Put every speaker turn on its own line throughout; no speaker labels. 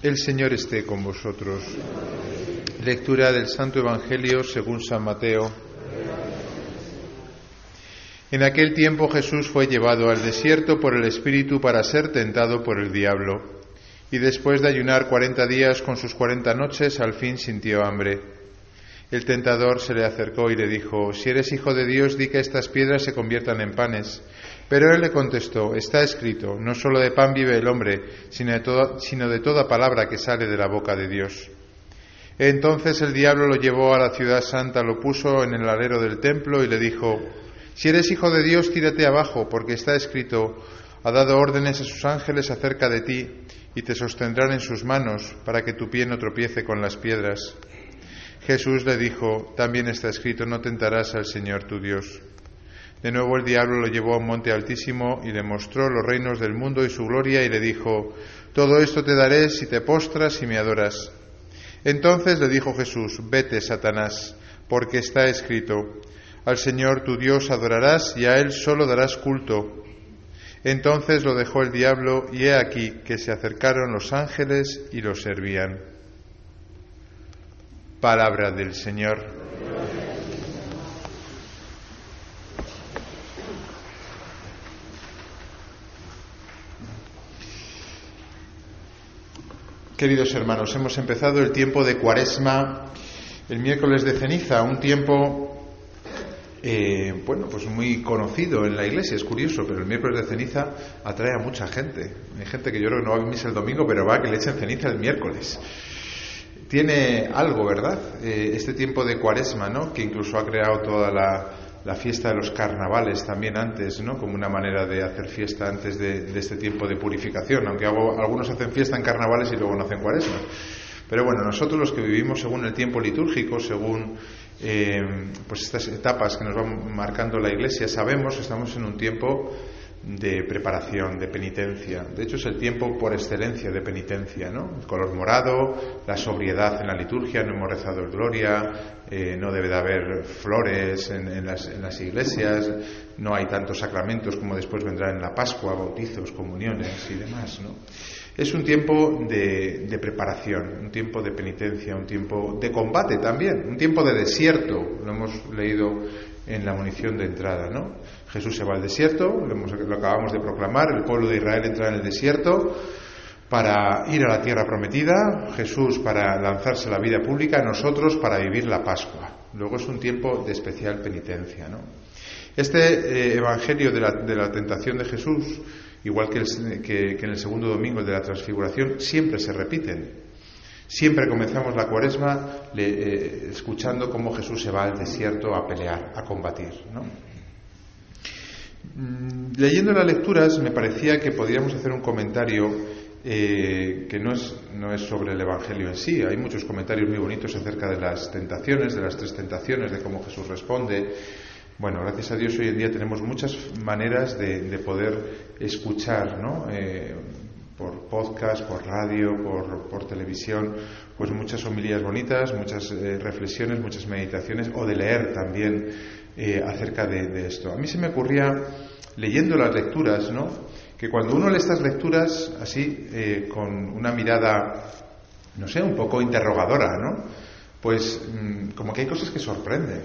El Señor esté con vosotros. Lectura del Santo Evangelio según San Mateo. En aquel tiempo Jesús fue llevado al desierto por el Espíritu para ser tentado por el diablo. Y después de ayunar cuarenta días con sus cuarenta noches, al fin sintió hambre. El tentador se le acercó y le dijo, Si eres hijo de Dios, di que estas piedras se conviertan en panes. Pero él le contestó, está escrito, no solo de pan vive el hombre, sino de, toda, sino de toda palabra que sale de la boca de Dios. Entonces el diablo lo llevó a la ciudad santa, lo puso en el alero del templo y le dijo, si eres hijo de Dios, tírate abajo, porque está escrito, ha dado órdenes a sus ángeles acerca de ti, y te sostendrán en sus manos, para que tu pie no tropiece con las piedras. Jesús le dijo, también está escrito, no tentarás al Señor tu Dios. De nuevo el diablo lo llevó a un monte altísimo y le mostró los reinos del mundo y su gloria y le dijo, Todo esto te daré si te postras y me adoras. Entonces le dijo Jesús, Vete, Satanás, porque está escrito, Al Señor tu Dios adorarás y a Él solo darás culto. Entonces lo dejó el diablo y he aquí que se acercaron los ángeles y lo servían. Palabra del Señor. Queridos hermanos, hemos empezado el tiempo de Cuaresma el miércoles de ceniza, un tiempo, eh, bueno, pues muy conocido en la iglesia, es curioso, pero el miércoles de ceniza atrae a mucha gente. Hay gente que yo creo que no va a misa el domingo, pero va a que le echen ceniza el miércoles. Tiene algo, ¿verdad? Eh, este tiempo de Cuaresma, ¿no? Que incluso ha creado toda la, la fiesta de los carnavales también antes, ¿no? Como una manera de hacer fiesta antes de, este tiempo de purificación, aunque algunos hacen fiesta en carnavales y luego no hacen cuaresma. Pero bueno, nosotros los que vivimos según el tiempo litúrgico, según eh, pues estas etapas que nos va marcando la Iglesia, sabemos que estamos en un tiempo de preparación, de penitencia. De hecho, es el tiempo por excelencia de penitencia, ¿no? El color morado, la sobriedad en la liturgia, no hemos rezado el Gloria, eh, no debe de haber flores en, las, iglesias, no hay tantos sacramentos como después vendrá en la Pascua, bautizos, comuniones y demás, ¿no? Es un tiempo de, de, preparación, un tiempo de penitencia, un tiempo de combate también, un tiempo de desierto, lo hemos leído en la munición de entrada, ¿no? Jesús se va al desierto, lo, acabamos de proclamar, el pueblo de Israel entra en el desierto para ir a la tierra prometida, Jesús para lanzarse a la vida pública, nosotros para vivir la Pascua. Luego es un tiempo de especial penitencia. ¿no? Este eh, Evangelio de la, tentación de Jesús, igual que, en el segundo domingo, el de la transfiguración, siempre se repiten. Siempre comenzamos la cuaresma eh, escuchando cómo Jesús se va al desierto a pelear, a combatir. ¿no? Mm, leyendo las lecturas me parecía que podríamos hacer un comentario eh, que no es, no es sobre el Evangelio en sí. Hay muchos comentarios muy bonitos acerca de las tentaciones, de las tres tentaciones, de cómo Jesús responde. Bueno, gracias a Dios hoy en día tenemos muchas maneras de, poder escuchar, ¿no? Eh, por podcast, por radio, por, televisión, pues muchas homilías bonitas, muchas eh, reflexiones, muchas meditaciones, o de leer también eh, acerca de, esto. A mí se me ocurría, leyendo las lecturas, ¿no? que cuando uno lee estas lecturas así, eh, con una mirada, no sé, un poco interrogadora, ¿no? pues mm, como que hay cosas que sorprenden.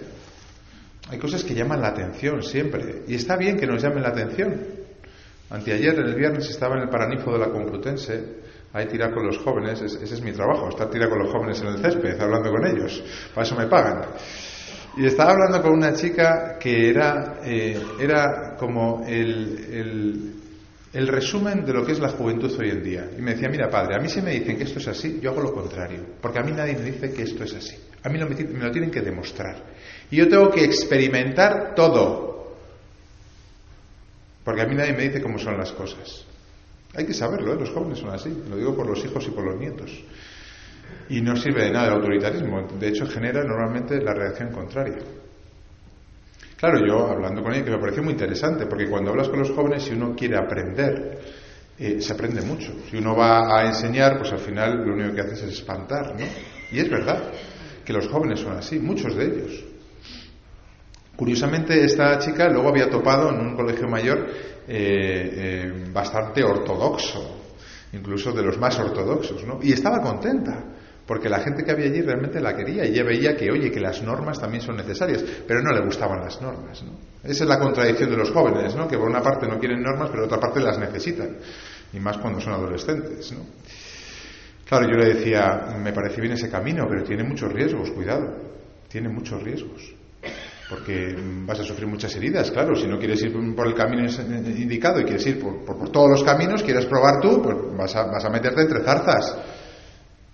Hay cosas que llaman la atención siempre. Y está bien que nos llamen la atención. Anteayer, el viernes, estaba en el Paraninfo de la Complutense, ahí tirar con los jóvenes, ese es mi trabajo, estar tirar con los jóvenes en el césped, hablando con ellos, para eso me pagan. Y estaba hablando con una chica que era, eh, era como el, el, resumen de lo que es la juventud hoy en día. Y me decía, mira padre, a mí si me dicen que esto es así, yo hago lo contrario. Porque a mí nadie me dice que esto es así. A mí me, me lo tienen que demostrar. Y yo tengo que experimentar todo. Porque a mí nadie me dice cómo son las cosas. Hay que saberlo, ¿eh? los jóvenes son así. Lo digo por los hijos y por los nietos. Y no sirve de nada el autoritarismo. De hecho, genera normalmente la reacción contraria. Claro, yo hablando con ella, que me pareció muy interesante, porque cuando hablas con los jóvenes, si uno quiere aprender, eh, se aprende mucho. Si uno va a enseñar, pues al final lo único que haces es espantar, ¿no? Y es verdad que los jóvenes son así, muchos de ellos. Curiosamente, esta chica luego había topado en un colegio mayor eh, eh, bastante ortodoxo, incluso de los más ortodoxos, ¿no? Y estaba contenta, porque la gente que había allí realmente la quería y ella veía que, oye, que las normas también son necesarias, pero no le gustaban las normas, ¿no? Esa es la contradicción de los jóvenes, ¿no? Que por una parte no quieren normas, pero por otra parte las necesitan, y más cuando son adolescentes, ¿no? Claro, yo le decía, me parece bien ese camino, pero tiene muchos riesgos, cuidado, tiene muchos riesgos porque vas a sufrir muchas heridas, claro, si no quieres ir por el camino indicado y quieres ir por, todos los caminos, quieres probar tú, pues vas a, vas a meterte entre zarzas.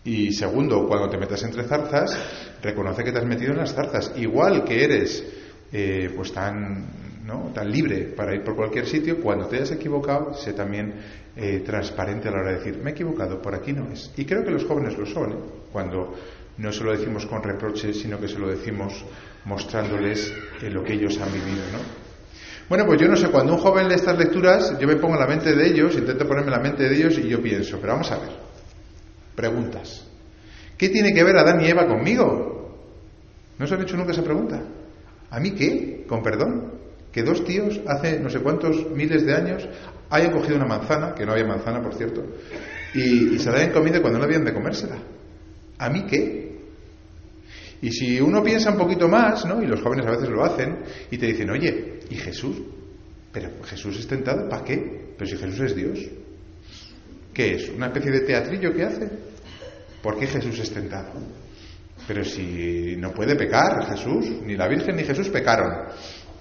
Y segundo, cuando te metas entre zarzas, reconoce que te has metido en las zarzas. Igual que eres eh, pues tan, ¿no? tan libre para ir por cualquier sitio, cuando te hayas equivocado, sé también eh, transparente a la hora de decir, me he equivocado, por aquí no es. Y creo que los jóvenes lo son, ¿eh? cuando no se lo decimos con reproches, sino que se lo decimos mostrándoles lo que ellos han vivido, ¿no? Bueno, pues yo no sé, cuando un joven lee estas lecturas, yo me pongo en la mente de ellos, intento ponerme en la mente de ellos y yo pienso, pero vamos a ver, preguntas. ¿Qué tiene que ver Adán y Eva conmigo? ¿No se han hecho nunca esa pregunta? ¿A mí qué? Con perdón. Que dos tíos hace no sé cuántos miles de años hayan cogido una manzana, que no había manzana, por cierto, y, se la hayan comido cuando no habían de comérsela. ¿A mí qué? Y si uno piensa un poquito más, ¿no? Y los jóvenes a veces lo hacen, y te dicen, oye, ¿y Jesús? Pero Jesús es tentado, ¿para qué? Pero si Jesús es Dios. ¿Qué es? ¿Una especie de teatrillo que hace? ¿Por qué Jesús es tentado? Pero si no puede pecar Jesús, ni la Virgen ni Jesús pecaron.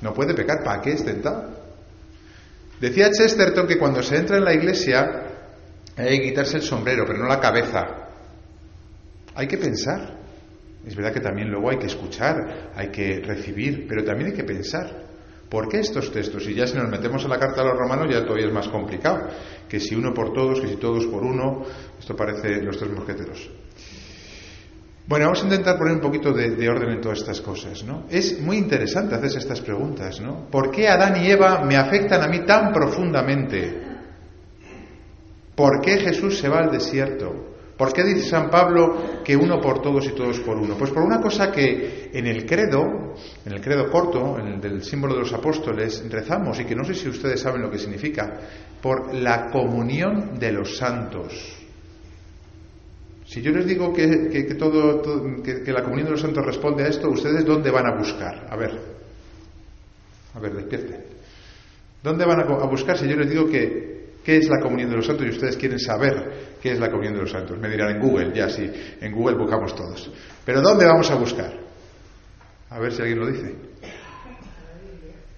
No puede pecar, ¿para qué es tentado? Decía Chesterton que cuando se entra en la iglesia hay que quitarse el sombrero, pero no la cabeza. Hay que pensar. Es verdad que también luego hay que escuchar, hay que recibir, pero también hay que pensar. ¿Por qué estos textos? Y ya si nos metemos en la carta a los romanos ya todavía es más complicado. Que si uno por todos, que si todos por uno, esto parece los tres mosqueteros. Bueno, vamos a intentar poner un poquito de, de, orden en todas estas cosas, ¿no? Es muy interesante hacerse estas preguntas, ¿no? ¿Por qué Adán y Eva me afectan a mí tan profundamente? ¿Por qué Jesús se va al desierto? ¿Por qué dice San Pablo que uno por todos y todos por uno? Pues por una cosa que en el credo, en el credo corto, en el del símbolo de los apóstoles, rezamos y que no sé si ustedes saben lo que significa, por la comunión de los santos. Si yo les digo que, todo, que, la comunión de los santos responde a esto, ¿ustedes dónde van a buscar? A ver, a ver, despierten. ¿Dónde van a buscar si yo les digo que ¿Qué es la comunión de los santos? Y ustedes quieren saber qué es la comunión de los santos. Me dirán en Google, ya sí, en Google buscamos todos. Pero ¿dónde vamos a buscar? A ver si alguien lo dice.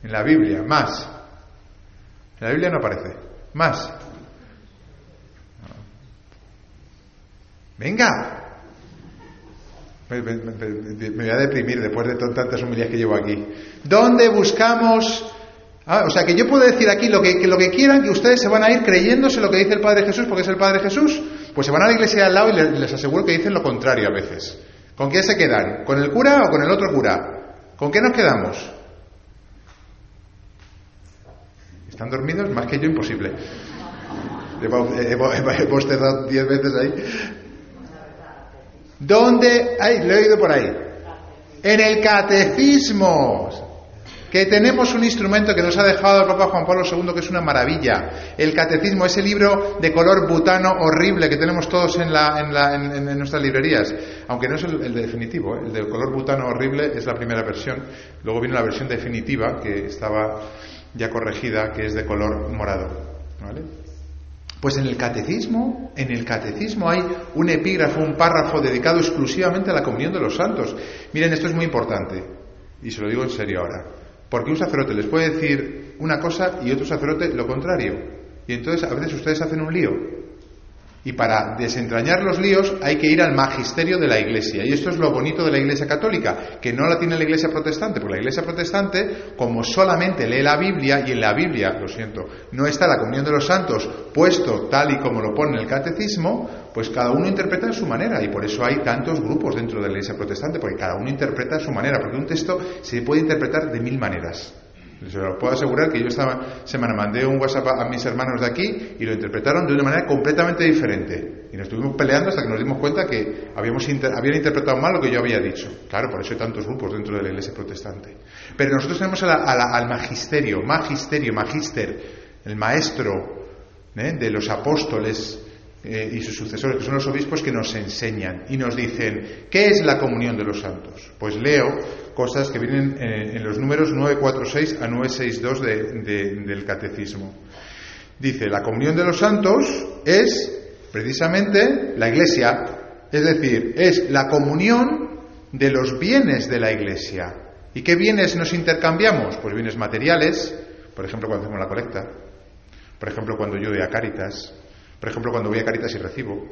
En la Biblia, más. En la Biblia no aparece. Más. Venga. Me, voy a deprimir después de tantas humillas que llevo aquí. ¿Dónde buscamos Ah, o sea, que yo puedo decir aquí lo que, lo que quieran, que ustedes se van a ir creyéndose lo que dice el Padre Jesús porque es el Padre Jesús. Pues se van a la iglesia al lado y les, aseguro que dicen lo contrario a veces. ¿Con quién se quedan? ¿Con el cura o con el otro cura? ¿Con qué nos quedamos? ¿Están dormidos? Más que yo, imposible. Hemos cerrado diez veces ahí. ¿Dónde? Ay, lo he oído por ahí. En el catecismo que tenemos un instrumento que nos ha dejado el Papa Juan Pablo II, que es una maravilla. El Catecismo, ese libro de color butano horrible que tenemos todos en, nuestras librerías, aunque no es el, definitivo, ¿eh? el de color butano horrible es la primera versión. Luego viene la versión definitiva, que estaba ya corregida, que es de color morado. ¿vale? Pues en el catecismo, en el catecismo hay un epígrafo, un párrafo dedicado exclusivamente a la comunión de los santos. Miren, esto es muy importante, y se lo digo en serio ahora. Porque un sacerdote les puede decir una cosa y otro sacerdote lo contrario. Y entonces a veces ustedes hacen un lío. Y para desentrañar los líos hay que ir al magisterio de la Iglesia. Y esto es lo bonito de la Iglesia católica, que no la tiene la Iglesia protestante, porque la Iglesia protestante, como solamente lee la Biblia, y en la Biblia, lo siento, no está la comunión de los santos puesto tal y como lo pone el catecismo, pues cada uno interpreta a su manera. Y por eso hay tantos grupos dentro de la Iglesia protestante, porque cada uno interpreta a su manera, porque un texto se puede interpretar de mil maneras. Les lo puedo asegurar que yo esta semana mandé un WhatsApp a mis hermanos de aquí y lo interpretaron de una manera completamente diferente. Y nos estuvimos peleando hasta que nos dimos cuenta que habíamos habían interpretado mal lo que yo había dicho. Claro, por eso hay tantos grupos dentro de la iglesia protestante. Pero nosotros tenemos al magisterio, magisterio, magister, el maestro ¿eh? de los apóstoles, eh, y sus sucesores, que son los obispos, que nos enseñan y nos dicen, ¿qué es la comunión de los santos? Pues leo cosas que vienen eh, en los números 946 a 962 del catecismo. Dice, la comunión de los santos es precisamente la iglesia, es decir, es la comunión de los bienes de la iglesia. ¿Y qué bienes nos intercambiamos? Pues bienes materiales, por ejemplo, cuando hacemos la colecta, por ejemplo, cuando yo doy a Cáritas, por ejemplo, cuando voy a Caritas y recibo.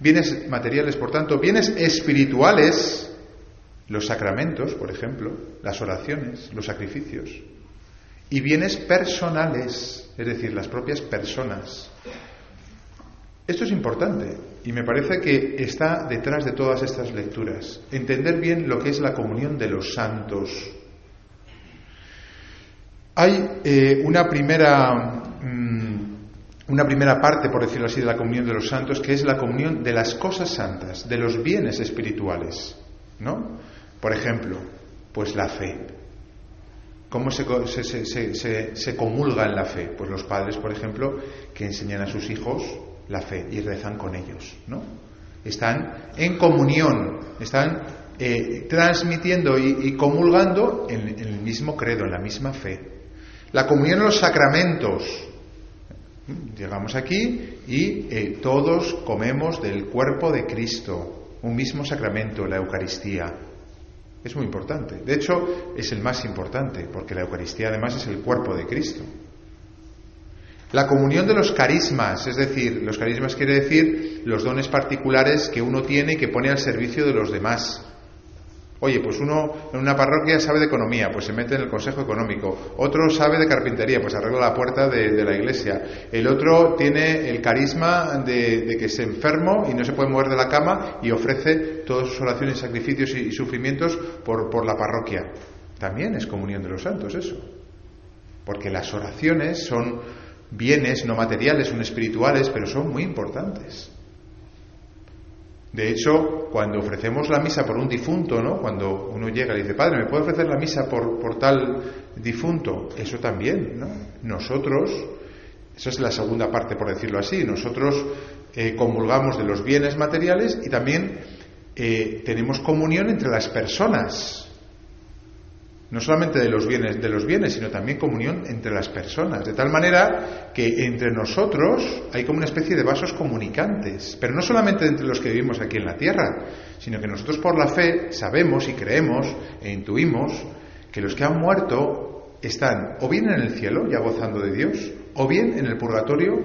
Bienes materiales, por tanto, bienes espirituales, los sacramentos, por ejemplo, las oraciones, los sacrificios. Y bienes personales, es decir, las propias personas. Esto es importante y me parece que está detrás de todas estas lecturas. Entender bien lo que es la comunión de los santos. Hay eh, una primera una primera parte, por decirlo así, de la comunión de los santos, que es la comunión de las cosas santas, de los bienes espirituales. ¿No? Por ejemplo, pues la fe. ¿Cómo se, se, comulga en la fe? Pues los padres, por ejemplo, que enseñan a sus hijos la fe y rezan con ellos, ¿no? Están en comunión, están eh, transmitiendo y, comulgando en, en, el mismo credo, en la misma fe. La comunión en los sacramentos, Llegamos aquí y eh, todos comemos del cuerpo de Cristo, un mismo sacramento, la Eucaristía. Es muy importante. De hecho, es el más importante, porque la Eucaristía además es el cuerpo de Cristo. La comunión de los carismas, es decir, los carismas quiere decir los dones particulares que uno tiene y que pone al servicio de los demás. Oye, pues uno en una parroquia sabe de economía, pues se mete en el consejo económico. Otro sabe de carpintería, pues arregla la puerta de, la iglesia. El otro tiene el carisma de, que es enfermo y no se puede mover de la cama y ofrece todas sus oraciones, sacrificios y, sufrimientos por, por la parroquia. También es comunión de los santos eso. Porque las oraciones son bienes no materiales, son espirituales, pero son muy importantes. De hecho, cuando ofrecemos la misa por un difunto, ¿no? Cuando uno llega y dice, Padre, ¿me puede ofrecer la misa por, por tal difunto? Eso también, ¿no? Nosotros, esa es la segunda parte, por decirlo así, nosotros eh, de los bienes materiales y también eh, tenemos comunión entre las personas no solamente de los bienes de los bienes, sino también comunión entre las personas, de tal manera que entre nosotros hay como una especie de vasos comunicantes, pero no solamente entre los que vivimos aquí en la tierra, sino que nosotros por la fe sabemos y creemos e intuimos que los que han muerto están o bien en el cielo ya gozando de Dios, o bien en el purgatorio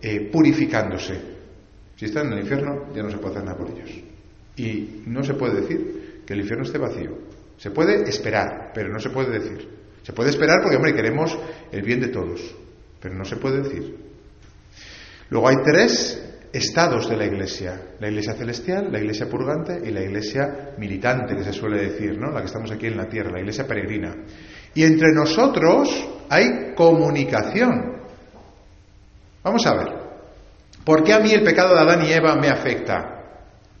eh, purificándose. Si están en el infierno ya no se puede hacer nada por ellos. Y no se puede decir que el infierno esté vacío. Se puede esperar, pero no se puede decir. Se puede esperar porque, hombre, queremos el bien de todos, pero no se puede decir. Luego hay tres estados de la iglesia, la iglesia celestial, la iglesia purgante y la iglesia militante, que se suele decir, ¿no? La que estamos aquí en la tierra, la iglesia peregrina. Y entre nosotros hay comunicación. Vamos a ver, ¿por qué a mí el pecado de Adán y Eva me afecta?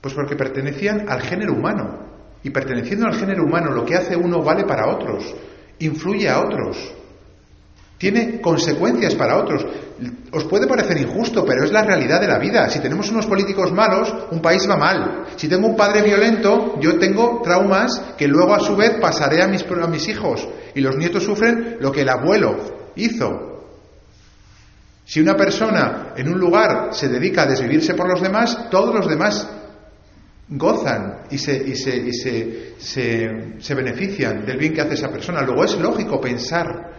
Pues porque pertenecían al género humano. Y perteneciendo al género humano, lo que hace uno vale para otros, influye a otros, tiene consecuencias para otros. Os puede parecer injusto, pero es la realidad de la vida. Si tenemos unos políticos malos, un país va mal. Si tengo un padre violento, yo tengo traumas que luego a su vez pasaré a mis, a mis hijos. Y los nietos sufren lo que el abuelo hizo. Si una persona en un lugar se dedica a desvivirse por los demás, todos los demás gozan y, se, y, se, y se, se, benefician del bien que hace esa persona. Luego es lógico pensar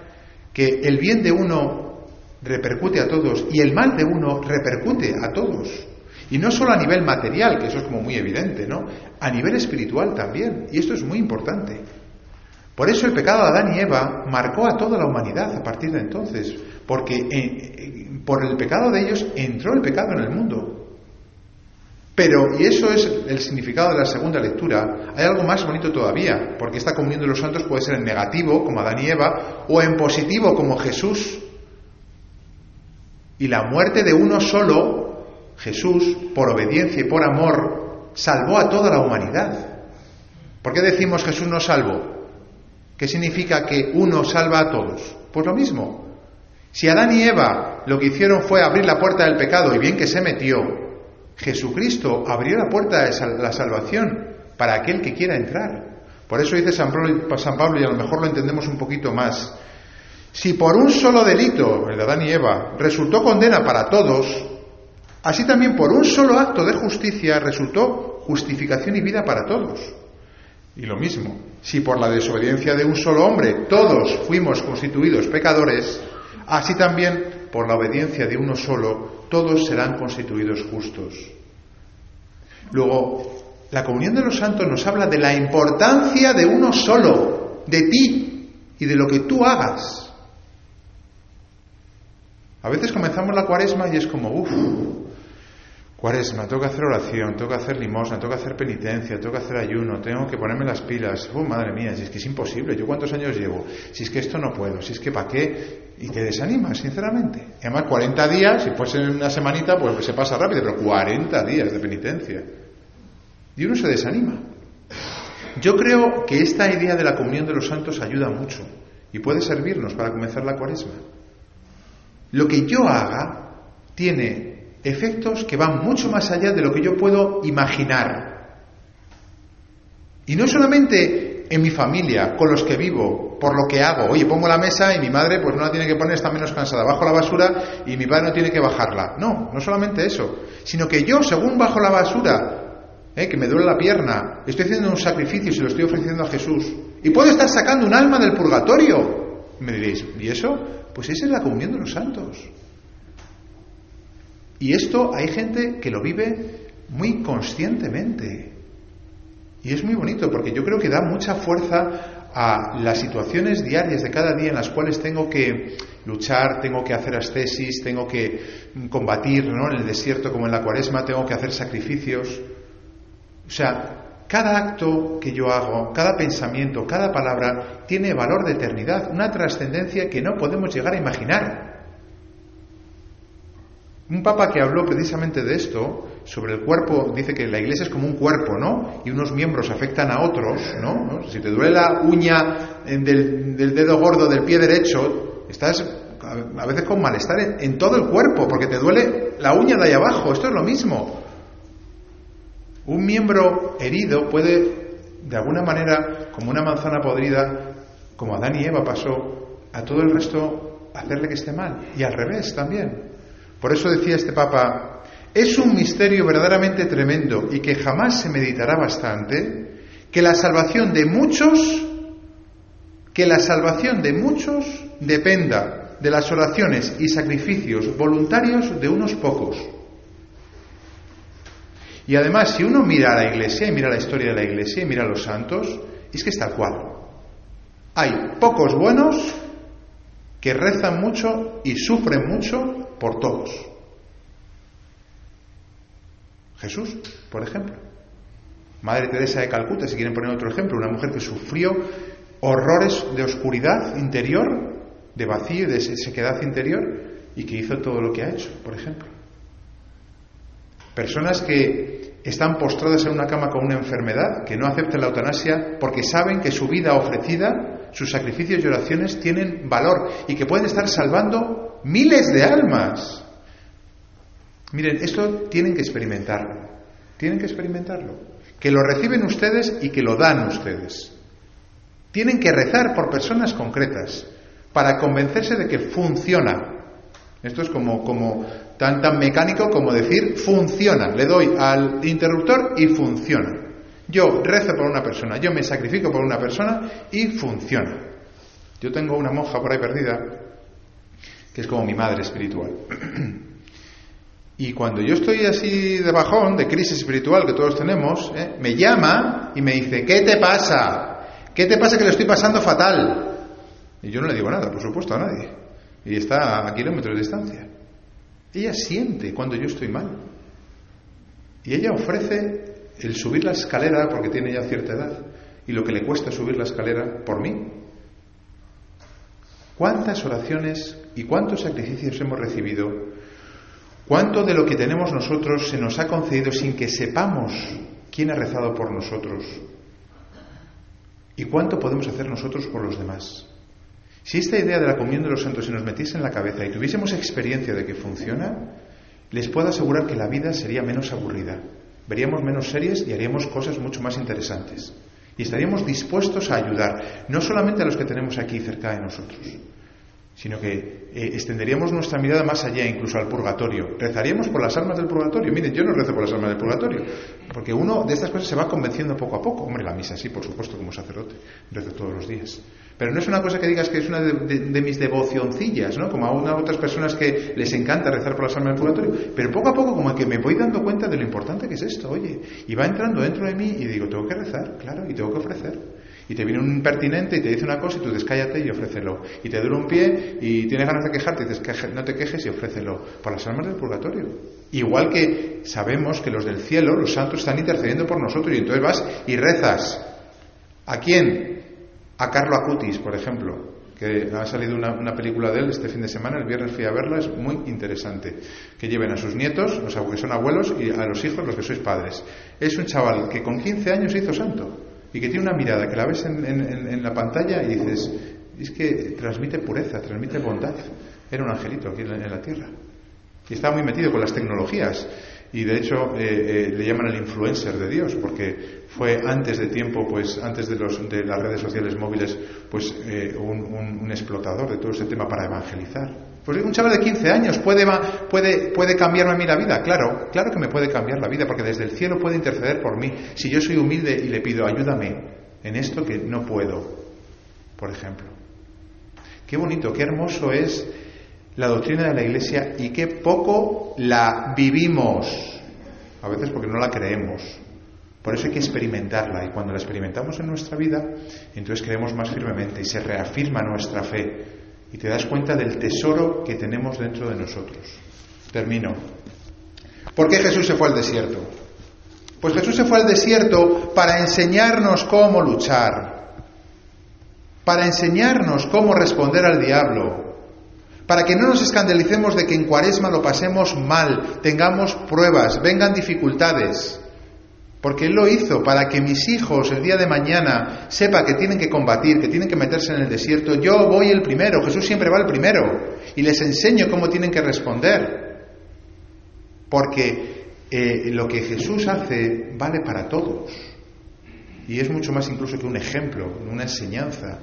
que el bien de uno repercute a todos y el mal de uno repercute a todos. Y no solo a nivel material, que eso es como muy evidente, ¿no? A nivel espiritual también. Y esto es muy importante. Por eso el pecado de Adán y Eva marcó a toda la humanidad a partir de entonces, porque eh, eh, por el pecado de ellos entró el pecado en el mundo. Pero, y eso es el significado de la segunda lectura, hay algo más bonito todavía, porque esta comunión de los santos puede ser en negativo, como Adán y Eva, o en positivo, como Jesús. Y la muerte de uno solo, Jesús, por obediencia y por amor, salvó a toda la humanidad. ¿Por qué decimos Jesús no salvó? ¿Qué significa que uno salva a todos? Pues lo mismo. Si Adán y Eva lo que hicieron fue abrir la puerta del pecado y bien que se metió, Jesucristo abrió la puerta de la salvación para aquel que quiera entrar. Por eso dice San Pablo, y a lo mejor lo entendemos un poquito más. Si por un solo delito, el de Adán y Eva, resultó condena para todos, así también por un solo acto de justicia resultó justificación y vida para todos. Y lo mismo, si por la desobediencia de un solo hombre todos fuimos constituidos pecadores, así también por la obediencia de uno solo todos serán constituidos justos. Luego, la comunión de los santos nos habla de la importancia de uno solo, de ti y de lo que tú hagas. A veces comenzamos la cuaresma y es como, uff, Cuaresma, tengo que hacer oración, tengo que hacer limosna, tengo que hacer penitencia, tengo que hacer ayuno, tengo que ponerme las pilas. ¡Oh, madre mía! Si es que es imposible, ¿yo cuántos años llevo? Si es que esto no puedo, si es que ¿para qué? Y te desanimas, sinceramente. Y además, 40 días, si fuese una semanita, pues se pasa rápido, pero 40 días de penitencia. Y uno se desanima. Yo creo que esta idea de la comunión de los santos ayuda mucho y puede servirnos para comenzar la cuaresma. Lo que yo haga tiene efectos que van mucho más allá de lo que yo puedo imaginar. Y no solamente en mi familia, con los que vivo, por lo que hago. Oye, pongo la mesa y mi madre pues no la tiene que poner, está menos cansada. Bajo la basura y mi padre no tiene que bajarla. No, no solamente eso, sino que yo, según bajo la basura, eh, que me duele la pierna, estoy haciendo un sacrificio y se lo estoy ofreciendo a Jesús. Y puedo estar sacando un alma del purgatorio. Me diréis, ¿y eso? Pues esa es la comunión de los santos. Y esto hay gente que lo vive muy conscientemente. Y es muy bonito porque yo creo que da mucha fuerza a las situaciones diarias de cada día en las cuales tengo que luchar, tengo que hacer ascesis, tengo que combatir ¿no? en el desierto como en la cuaresma, tengo que hacer sacrificios. O sea, cada acto que yo hago, cada pensamiento, cada palabra tiene valor de eternidad, una trascendencia que no podemos llegar a imaginar. Un papa que habló precisamente de esto, sobre el cuerpo, dice que la iglesia es como un cuerpo, ¿no? Y unos miembros afectan a otros, ¿no? Si te duele la uña del, dedo gordo del pie derecho, estás a veces con malestar en, todo el cuerpo, porque te duele la uña de ahí abajo. Esto es lo mismo. Un miembro herido puede, de alguna manera, como una manzana podrida, como Adán y Eva pasó, a todo el resto hacerle que esté mal. Y al revés también. Por eso decía este Papa, es un misterio verdaderamente tremendo y que jamás se meditará bastante que la salvación de muchos, que la salvación de muchos dependa de las oraciones y sacrificios voluntarios de unos pocos. Y además, si uno mira a la iglesia y mira la historia de la iglesia y mira a los santos, es que es tal cual. Hay pocos buenos que rezan mucho y sufren mucho por todos. Jesús, por ejemplo. Madre Teresa de Calcuta, si quieren poner otro ejemplo, una mujer que sufrió horrores de oscuridad interior, de vacío de sequedad interior, y que hizo todo lo que ha hecho, por ejemplo. Personas que están postradas en una cama con una enfermedad, que no aceptan la eutanasia porque saben que su vida ofrecida, sus sacrificios y oraciones tienen valor y que pueden estar salvando miles de almas. Miren, esto tienen que experimentarlo, tienen que experimentarlo, que lo reciben ustedes y que lo dan ustedes. Tienen que rezar por personas concretas para convencerse de que funciona. Esto es como, como tan, tan mecánico como decir funciona. Le doy al interruptor y funciona. Yo rezo por una persona, yo me sacrifico por una persona y funciona. Yo tengo una monja por ahí perdida que es como mi madre espiritual. Y cuando yo estoy así de bajón, de crisis espiritual que todos tenemos, ¿eh? me llama y me dice, ¿qué te pasa? ¿Qué te pasa que le estoy pasando fatal? Y yo no le digo nada, por supuesto, a nadie. Y está a kilómetros de distancia. Ella siente cuando yo estoy mal. Y ella ofrece el subir la escalera, porque tiene ya cierta edad, y lo que le cuesta subir la escalera por mí. ¿Cuántas oraciones y cuántos sacrificios hemos recibido? ¿Cuánto de lo que tenemos nosotros se nos ha concedido sin que sepamos quién ha rezado por nosotros? ¿Y cuánto podemos hacer nosotros por los demás? Si esta idea de la comunión de los santos se nos metiese en la cabeza y tuviésemos experiencia de que funciona, les puedo asegurar que la vida sería menos aburrida, veríamos menos series y haríamos cosas mucho más interesantes. Y estaríamos dispuestos a ayudar, no solamente a los que tenemos aquí cerca de nosotros, sino que eh, extenderíamos nuestra mirada más allá, incluso al purgatorio. Rezaríamos por las almas del purgatorio. Miren, yo no rezo por las almas del purgatorio, porque uno de estas cosas se va convenciendo poco a poco. Hombre, la misa sí, por supuesto, como sacerdote, rezo todos los días. Pero no es una cosa que digas que es una de, mis devocioncillas, ¿no? Como a otras personas que les encanta rezar por las almas del purgatorio. Pero poco a poco, como que me voy dando cuenta de lo importante que es esto, oye. Y va entrando dentro de mí y digo, tengo que rezar, claro, y tengo que ofrecer. Y te viene un impertinente y te dice una cosa y tú dices cállate y ofrécelo. Y te dura un pie y tienes ganas de quejarte y dices no te quejes y ofrécelo. Por las almas del purgatorio. Igual que sabemos que los del cielo, los santos, están intercediendo por nosotros y entonces vas y rezas. ¿A quién? A Carlo Acutis, por ejemplo, que ha salido una, película de él este fin de semana, el viernes fui a verla, es muy interesante. Que lleven a sus nietos, los que son abuelos, y a los hijos, los que sois padres. Es un chaval que con 15 años se hizo santo y que tiene una mirada que la ves en, la pantalla y dices, es que transmite pureza, transmite bondad. Era un angelito aquí en la, tierra. Y estaba muy metido con las tecnologías. Y de hecho eh, eh, le llaman el influencer de Dios, porque fue antes de tiempo, pues antes de, los, de las redes sociales móviles, pues eh, un, explotador de todo este tema para evangelizar. Pues un chaval de 15 años puede, puede, puede cambiarme a mí la vida, claro, claro que me puede cambiar la vida, porque desde el cielo puede interceder por mí. Si yo soy humilde y le pido, ayúdame en esto que no puedo, por ejemplo. Qué bonito, qué hermoso es la doctrina de la Iglesia y qué poco la vivimos. A veces porque no la creemos. Por eso hay que experimentarla y cuando la experimentamos en nuestra vida, entonces creemos más firmemente y se reafirma nuestra fe y te das cuenta del tesoro que tenemos dentro de nosotros. Termino. ¿Por qué Jesús se fue al desierto? Pues Jesús se fue al desierto para enseñarnos cómo luchar, para enseñarnos cómo responder al diablo, para que no nos escandalicemos de que en cuaresma lo pasemos mal, tengamos pruebas, vengan dificultades. Porque Él lo hizo para que mis hijos el día de mañana sepa que tienen que combatir, que tienen que meterse en el desierto. Yo voy el primero, Jesús siempre va el primero. Y les enseño cómo tienen que responder. Porque eh, lo que Jesús hace vale para todos. Y es mucho más incluso que un ejemplo, una enseñanza,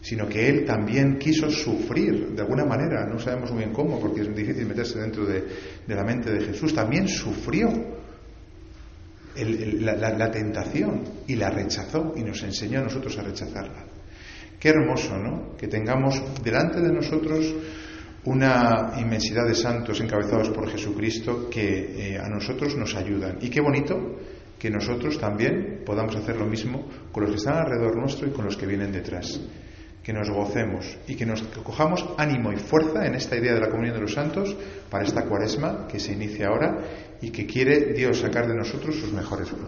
sino que Él también quiso sufrir de alguna manera. No sabemos muy bien cómo, porque es difícil meterse dentro de la mente de Jesús. También sufrió la, tentación y la rechazó y nos enseñó a nosotros a rechazarla. Qué hermoso, ¿no? Que tengamos delante de nosotros una inmensidad de santos encabezados por Jesucristo que eh, a nosotros nos ayudan. Y qué bonito que nosotros también podamos hacer lo mismo con los que están alrededor nuestro y con los que vienen detrás. Que nos gocemos y que nos cojamos ánimo y fuerza en esta idea de la comunión de los santos para esta cuaresma que se inicia ahora y que quiere Dios sacar de nosotros sus mejores frutos.